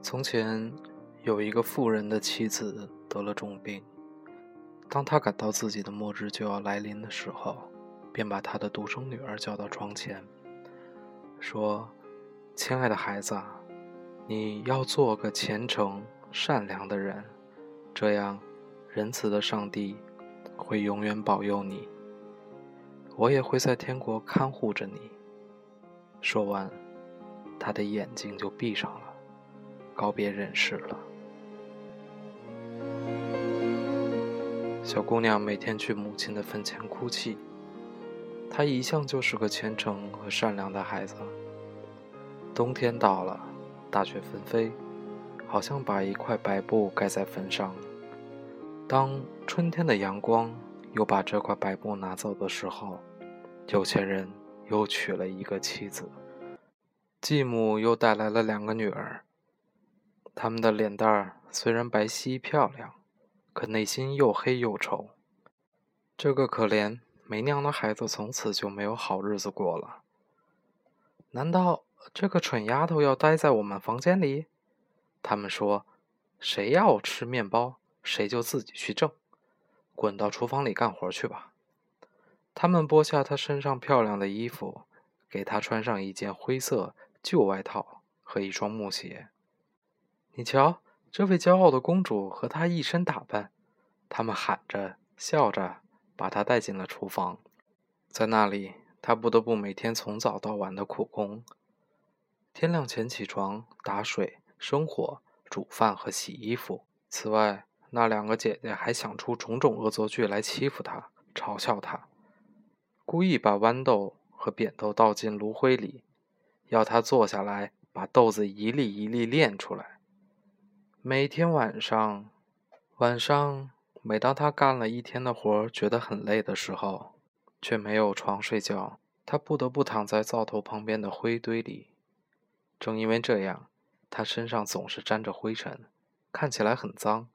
从前有一个富人的妻子得了重病，当他感到自己的末日就要来临的时候，便把他的独生女儿叫到床前，说：“亲爱的孩子，你要做个虔诚善良的人，这样仁慈的上帝会永远保佑你，我也会在天国看护着你。”说完，他的眼睛就闭上了。告别人世了。小姑娘每天去母亲的坟前哭泣。她一向就是个虔诚和善良的孩子。冬天到了，大雪纷飞，好像把一块白布盖在坟上。当春天的阳光又把这块白布拿走的时候，有钱人又娶了一个妻子，继母又带来了两个女儿。他们的脸蛋儿虽然白皙漂亮，可内心又黑又丑。这个可怜没娘的孩子从此就没有好日子过了。难道这个蠢丫头要待在我们房间里？他们说：“谁要吃面包，谁就自己去挣，滚到厨房里干活去吧。”他们剥下她身上漂亮的衣服，给她穿上一件灰色旧外套和一双木鞋。你瞧，这位骄傲的公主和她一身打扮，他们喊着笑着，把她带进了厨房。在那里，她不得不每天从早到晚的苦工，天亮前起床打水、生火、煮饭和洗衣服。此外，那两个姐姐还想出种种恶作剧来欺负她、嘲笑她，故意把豌豆和扁豆倒进炉灰里，要她坐下来把豆子一粒一粒炼出来。每天晚上，晚上，每当他干了一天的活，觉得很累的时候，却没有床睡觉，他不得不躺在灶头旁边的灰堆里。正因为这样，他身上总是沾着灰尘，看起来很脏。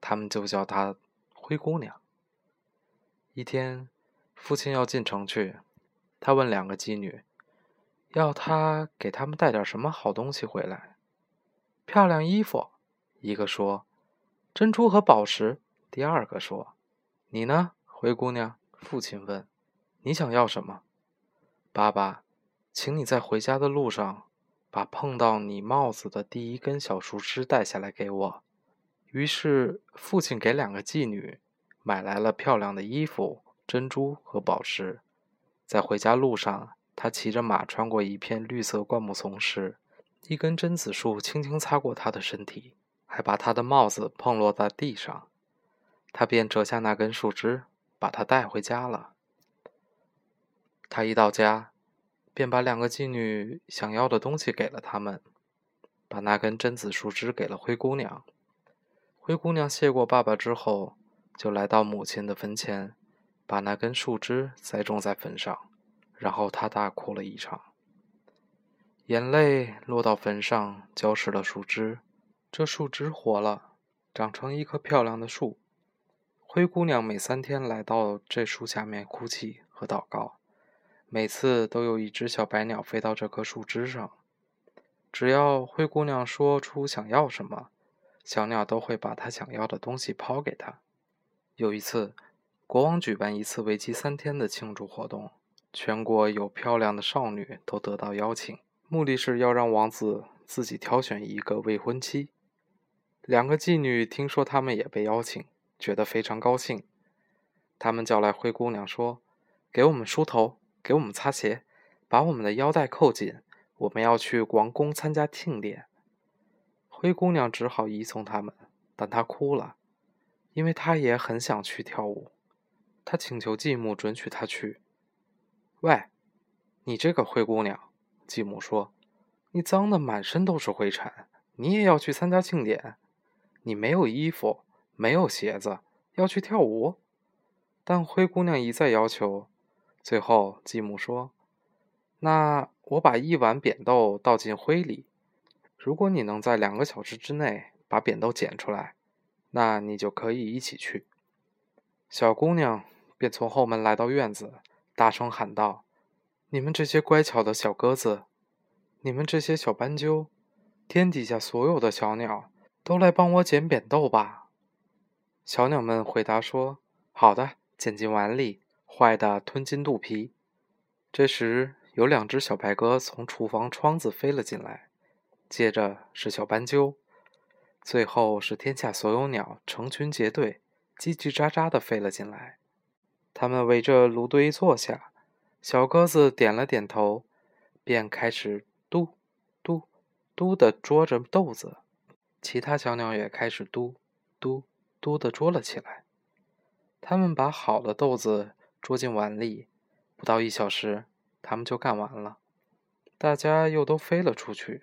他们就叫他灰姑娘。一天，父亲要进城去，他问两个妓女，要他给他们带点什么好东西回来，漂亮衣服。一个说：“珍珠和宝石。”第二个说：“你呢，灰姑娘？”父亲问：“你想要什么？”爸爸，请你在回家的路上，把碰到你帽子的第一根小树枝带下来给我。于是，父亲给两个妓女买来了漂亮的衣服、珍珠和宝石。在回家路上，他骑着马穿过一片绿色灌木丛时，一根榛子树轻轻擦过他的身体。还把他的帽子碰落在地上，他便折下那根树枝，把它带回家了。他一到家，便把两个妓女想要的东西给了他们，把那根榛子树枝给了灰姑娘。灰姑娘谢过爸爸之后，就来到母亲的坟前，把那根树枝栽种在坟上，然后她大哭了一场，眼泪落到坟上，浇湿了树枝。这树枝活了，长成一棵漂亮的树。灰姑娘每三天来到这树下面哭泣和祷告，每次都有一只小白鸟飞到这棵树枝上。只要灰姑娘说出想要什么，小鸟都会把她想要的东西抛给她。有一次，国王举办一次为期三天的庆祝活动，全国有漂亮的少女都得到邀请，目的是要让王子自己挑选一个未婚妻。两个妓女听说他们也被邀请，觉得非常高兴。他们叫来灰姑娘说：“给我们梳头，给我们擦鞋，把我们的腰带扣紧，我们要去王宫参加庆典。”灰姑娘只好依从他们，但她哭了，因为她也很想去跳舞。她请求继母准许她去。喂，你这个灰姑娘，继母说：“你脏的满身都是灰尘，你也要去参加庆典？”你没有衣服，没有鞋子，要去跳舞？但灰姑娘一再要求，最后继母说：“那我把一碗扁豆倒进灰里，如果你能在两个小时之内把扁豆捡出来，那你就可以一起去。”小姑娘便从后门来到院子，大声喊道：“你们这些乖巧的小鸽子，你们这些小斑鸠，天底下所有的小鸟都来帮我捡扁豆吧。”小鸟们回答说：“好的，捡进碗里；坏的吞进肚皮。”这时，有两只小白鸽从厨房窗子飞了进来，接着是小斑鸠，最后是天下所有鸟成群结队、叽叽喳喳地飞了进来。它们围着炉堆坐下，小鸽子点了点头，便开始嘟。嘟嘟的啄着豆子，其他小鸟也开始嘟嘟嘟的捉了起来。他们把好的豆子捉进碗里，不到一小时，他们就干完了。大家又都飞了出去。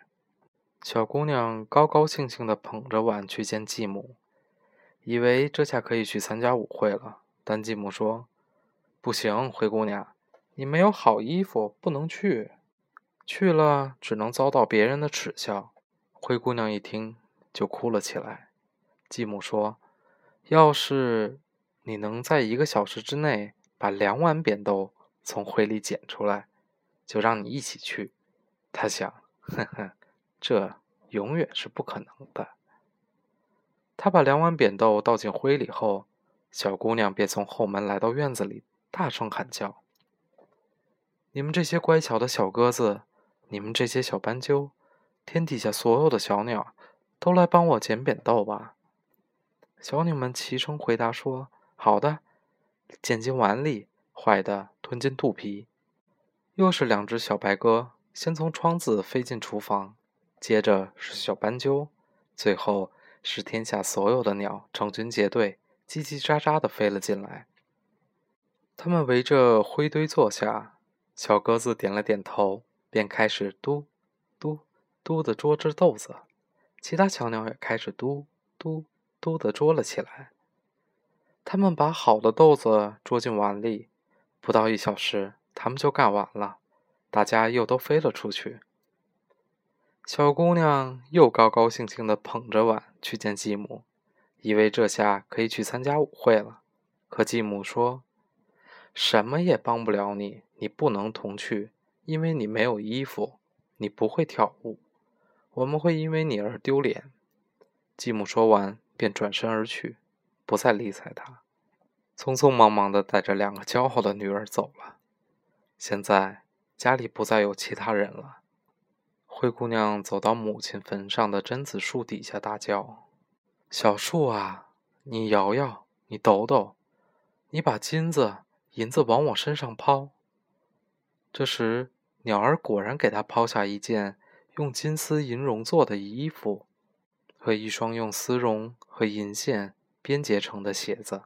小姑娘高高兴兴地捧着碗去见继母，以为这下可以去参加舞会了。但继母说：“不行，灰姑娘，你没有好衣服，不能去。”去了，只能遭到别人的耻笑。灰姑娘一听，就哭了起来。继母说：“要是你能在一个小时之内把两碗扁豆从灰里捡出来，就让你一起去。”他想：“呵呵，这永远是不可能的。”他把两碗扁豆倒进灰里后，小姑娘便从后门来到院子里，大声喊叫：“你们这些乖巧的小鸽子！”你们这些小斑鸠，天底下所有的小鸟，都来帮我捡扁豆吧！小鸟们齐声回答说：“好的。”捡进碗里，坏的吞进肚皮。又是两只小白鸽，先从窗子飞进厨房，接着是小斑鸠，最后是天下所有的鸟成群结队、叽叽喳喳的飞了进来。它们围着灰堆坐下，小鸽子点了点头。便开始嘟嘟嘟的捉着豆子，其他小鸟也开始嘟嘟嘟的捉了起来。他们把好的豆子捉进碗里，不到一小时，他们就干完了。大家又都飞了出去。小姑娘又高高兴兴的捧着碗去见继母，以为这下可以去参加舞会了。可继母说：“什么也帮不了你，你不能同去。”因为你没有衣服，你不会跳舞，我们会因为你而丢脸。继母说完，便转身而去，不再理睬他，匆匆忙忙地带着两个骄傲的女儿走了。现在家里不再有其他人了。灰姑娘走到母亲坟上的榛子树底下，大叫：“小树啊，你摇摇，你抖抖，你把金子、银子往我身上抛。”这时。鸟儿果然给他抛下一件用金丝银绒做的衣服，和一双用丝绒和银线编结成的鞋子。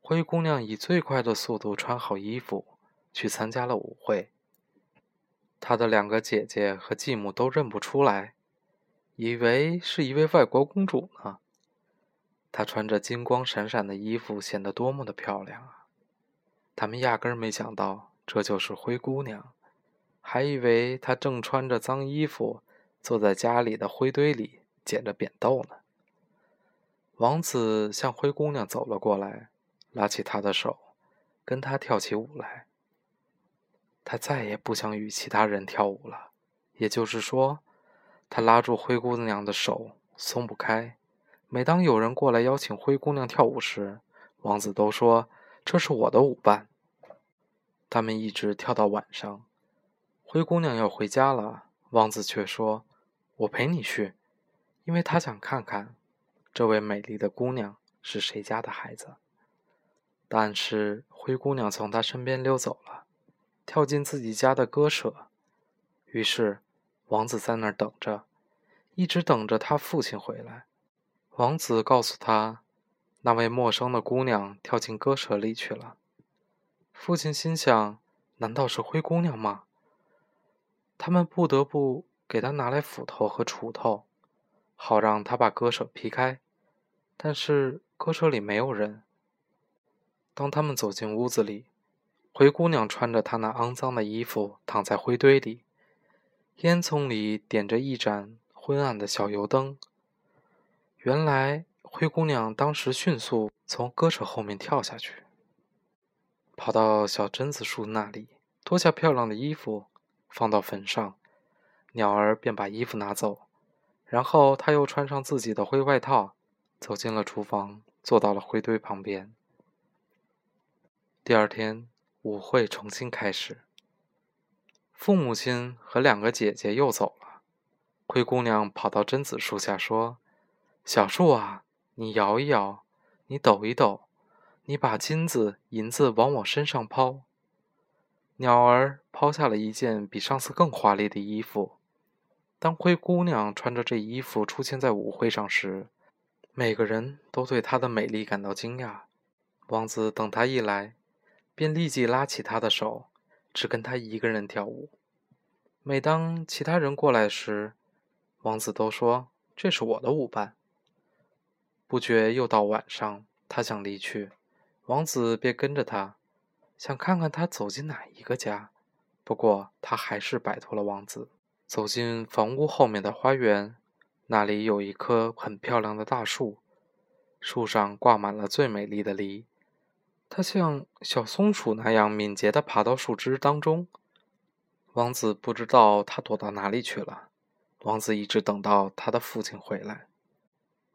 灰姑娘以最快的速度穿好衣服，去参加了舞会。她的两个姐姐和继母都认不出来，以为是一位外国公主呢。她穿着金光闪闪的衣服，显得多么的漂亮啊！他们压根儿没想到，这就是灰姑娘。还以为他正穿着脏衣服，坐在家里的灰堆里捡着扁豆呢。王子向灰姑娘走了过来，拉起她的手，跟她跳起舞来。他再也不想与其他人跳舞了，也就是说，他拉住灰姑娘的手松不开。每当有人过来邀请灰姑娘跳舞时，王子都说：“这是我的舞伴。”他们一直跳到晚上。灰姑娘要回家了，王子却说：“我陪你去，因为他想看看这位美丽的姑娘是谁家的孩子。”但是灰姑娘从他身边溜走了，跳进自己家的鸽舍。于是王子在那儿等着，一直等着他父亲回来。王子告诉他，那位陌生的姑娘跳进鸽舍里去了。父亲心想：难道是灰姑娘吗？他们不得不给他拿来斧头和锄头，好让他把鸽舍劈开。但是鸽舍里没有人。当他们走进屋子里，灰姑娘穿着她那肮脏的衣服躺在灰堆里，烟囱里点着一盏昏暗的小油灯。原来灰姑娘当时迅速从鸽舍后面跳下去，跑到小榛子树那里，脱下漂亮的衣服。放到坟上，鸟儿便把衣服拿走，然后他又穿上自己的灰外套，走进了厨房，坐到了灰堆旁边。第二天，舞会重新开始。父母亲和两个姐姐又走了。灰姑娘跑到榛子树下说：“小树啊，你摇一摇，你抖一抖，你把金子、银子往我身上抛。”鸟儿抛下了一件比上次更华丽的衣服。当灰姑娘穿着这衣服出现在舞会上时，每个人都对她的美丽感到惊讶。王子等她一来，便立即拉起她的手，只跟她一个人跳舞。每当其他人过来时，王子都说：“这是我的舞伴。”不觉又到晚上，他想离去，王子便跟着他，想看看他走进哪一个家。不过他还是摆脱了王子。走进房屋后面的花园，那里有一棵很漂亮的大树，树上挂满了最美丽的梨。他像小松鼠那样敏捷地爬到树枝当中。王子不知道他躲到哪里去了。王子一直等到他的父亲回来。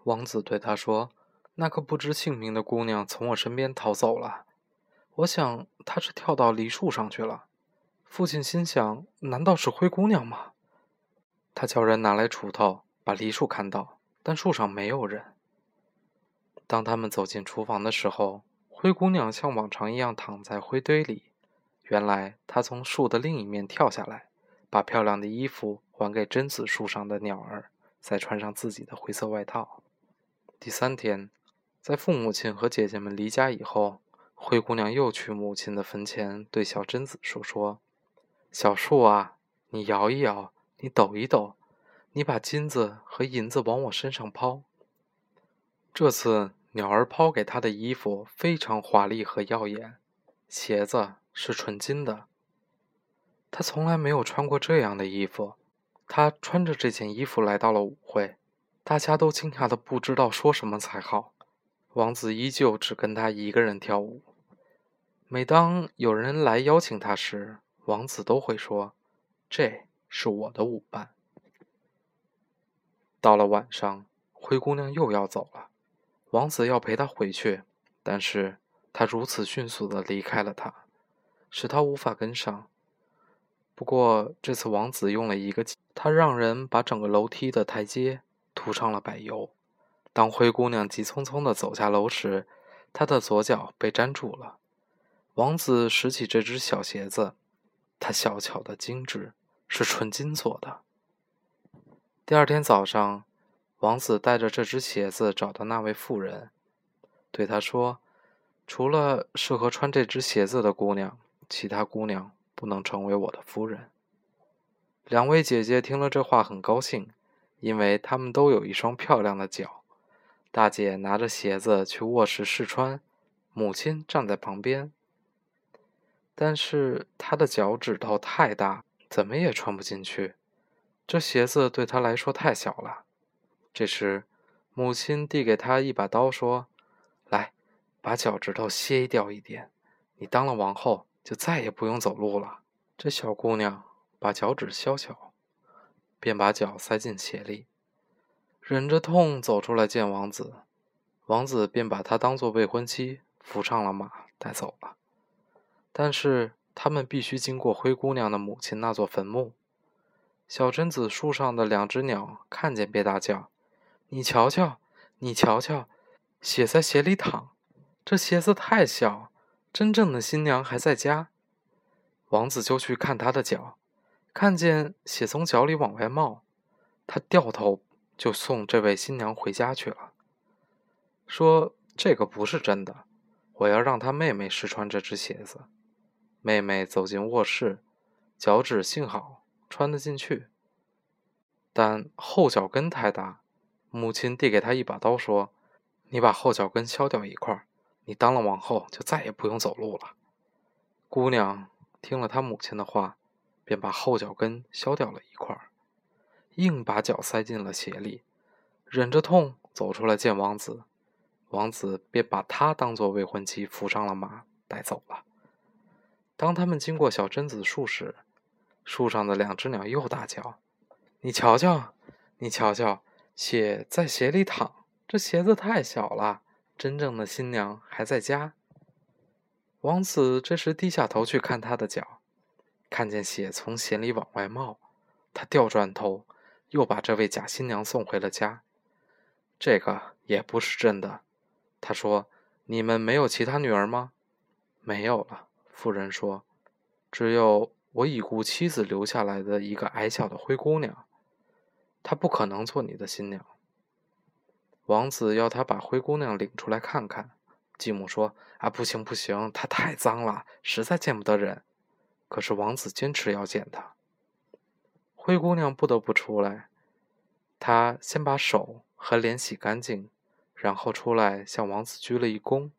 王子对他说：“那个不知姓名的姑娘从我身边逃走了，我想她是跳到梨树上去了。”父亲心想：“难道是灰姑娘吗？”他叫人拿来锄头，把梨树砍倒，但树上没有人。当他们走进厨房的时候，灰姑娘像往常一样躺在灰堆里。原来她从树的另一面跳下来，把漂亮的衣服还给榛子树上的鸟儿，再穿上自己的灰色外套。第三天，在父母亲和姐姐们离家以后，灰姑娘又去母亲的坟前，对小榛子树说：“小树啊，你摇一摇。”你抖一抖，你把金子和银子往我身上抛。这次鸟儿抛给他的衣服非常华丽和耀眼，鞋子是纯金的。他从来没有穿过这样的衣服。他穿着这件衣服来到了舞会，大家都惊讶的不知道说什么才好。王子依旧只跟他一个人跳舞。每当有人来邀请他时，王子都会说：“这。”是我的舞伴。到了晚上，灰姑娘又要走了，王子要陪她回去，但是她如此迅速的离开了他，使他无法跟上。不过这次王子用了一个，他让人把整个楼梯的台阶涂上了柏油。当灰姑娘急匆匆的走下楼时，她的左脚被粘住了。王子拾起这只小鞋子，它小巧的精致。是纯金做的。第二天早上，王子带着这只鞋子找到那位妇人，对她说：“除了适合穿这只鞋子的姑娘，其他姑娘不能成为我的夫人。”两位姐姐听了这话很高兴，因为她们都有一双漂亮的脚。大姐拿着鞋子去卧室试穿，母亲站在旁边，但是她的脚趾头太大。怎么也穿不进去，这鞋子对他来说太小了。这时，母亲递给他一把刀，说：“来，把脚趾头切掉一点，你当了王后就再也不用走路了。”这小姑娘把脚趾削小，便把脚塞进鞋里，忍着痛走出来见王子。王子便把她当做未婚妻扶上了马，带走了。但是。他们必须经过灰姑娘的母亲那座坟墓。小贞子树上的两只鸟看见，便大叫：“你瞧瞧，你瞧瞧，血在鞋里淌，这鞋子太小，真正的新娘还在家。”王子就去看她的脚，看见血从脚里往外冒，他掉头就送这位新娘回家去了，说：“这个不是真的，我要让他妹妹试穿这只鞋子。”妹妹走进卧室，脚趾幸好穿得进去，但后脚跟太大。母亲递给她一把刀，说：“你把后脚跟削掉一块，你当了王后就再也不用走路了。”姑娘听了她母亲的话，便把后脚跟削掉了一块，硬把脚塞进了鞋里，忍着痛走出来见王子。王子便把她当做未婚妻扶上了马，带走了。当他们经过小榛子树时，树上的两只鸟又大叫：“你瞧瞧，你瞧瞧，血在鞋里淌，这鞋子太小了。真正的新娘还在家。王子这时低下头去看他的脚，看见血从鞋里往外冒，他掉转头，又把这位假新娘送回了家。这个也不是真的，他说：“你们没有其他女儿吗？”“没有了。”妇人说，“只有我已故妻子留下来的一个矮小的灰姑娘，她不可能做你的新娘。”王子要他把灰姑娘领出来看看。继母说：“啊，不行不行，她太脏了，实在见不得人。”可是王子坚持要见她。灰姑娘不得不出来。她先把手和脸洗干净，然后出来向王子鞠了一躬。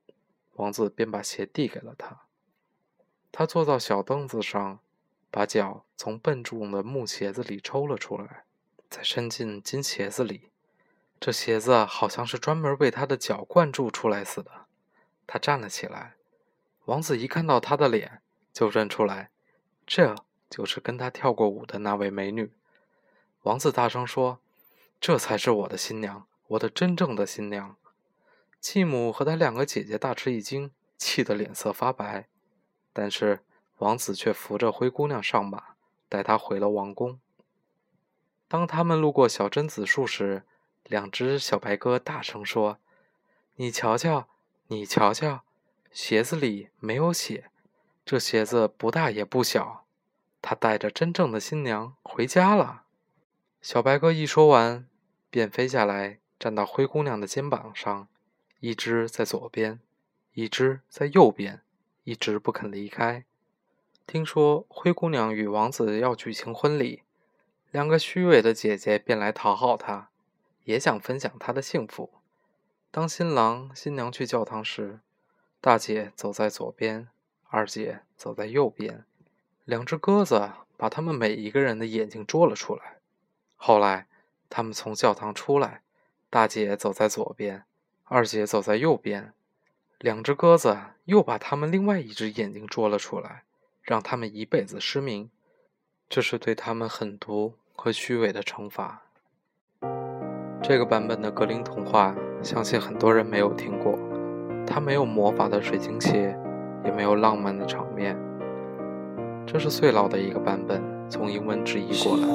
王子便把鞋递给了她。她坐到小凳子上，把脚从笨重的木鞋子里抽了出来，再伸进金鞋子里。这鞋子好像是专门为他的脚灌注出来似的。他站了起来，王子一看到他的脸，就认出来，这就是跟他跳过舞的那位美女。王子大声说：“这才是我的新娘，我的真正的新娘！”继母和他两个姐姐大吃一惊，气得脸色发白。但是王子却扶着灰姑娘上马，带她回了王宫。当他们路过小榛子树时，两只小白鸽大声说：“你瞧瞧，你瞧瞧，鞋子里没有血，这鞋子不大也不小。他带着真正的新娘回家了。”小白鸽一说完，便飞下来，站到灰姑娘的肩膀上，一只在左边，一只在右边，一直不肯离开。听说灰姑娘与王子要举行婚礼，两个虚伪的姐姐便来讨好她。也想分享他的幸福。当新郎新娘去教堂时，大姐走在左边，二姐走在右边。两只鸽子把他们每一个人的眼睛捉了出来。后来，他们从教堂出来，大姐走在左边，二姐走在右边。两只鸽子又把他们另外一只眼睛捉了出来，让他们一辈子失明。这是对他们狠毒和虚伪的惩罚。这个版本的格林童话，相信很多人没有听过。它没有魔法的水晶鞋，也没有浪漫的场面。这是最老的一个版本，从英文直译过来。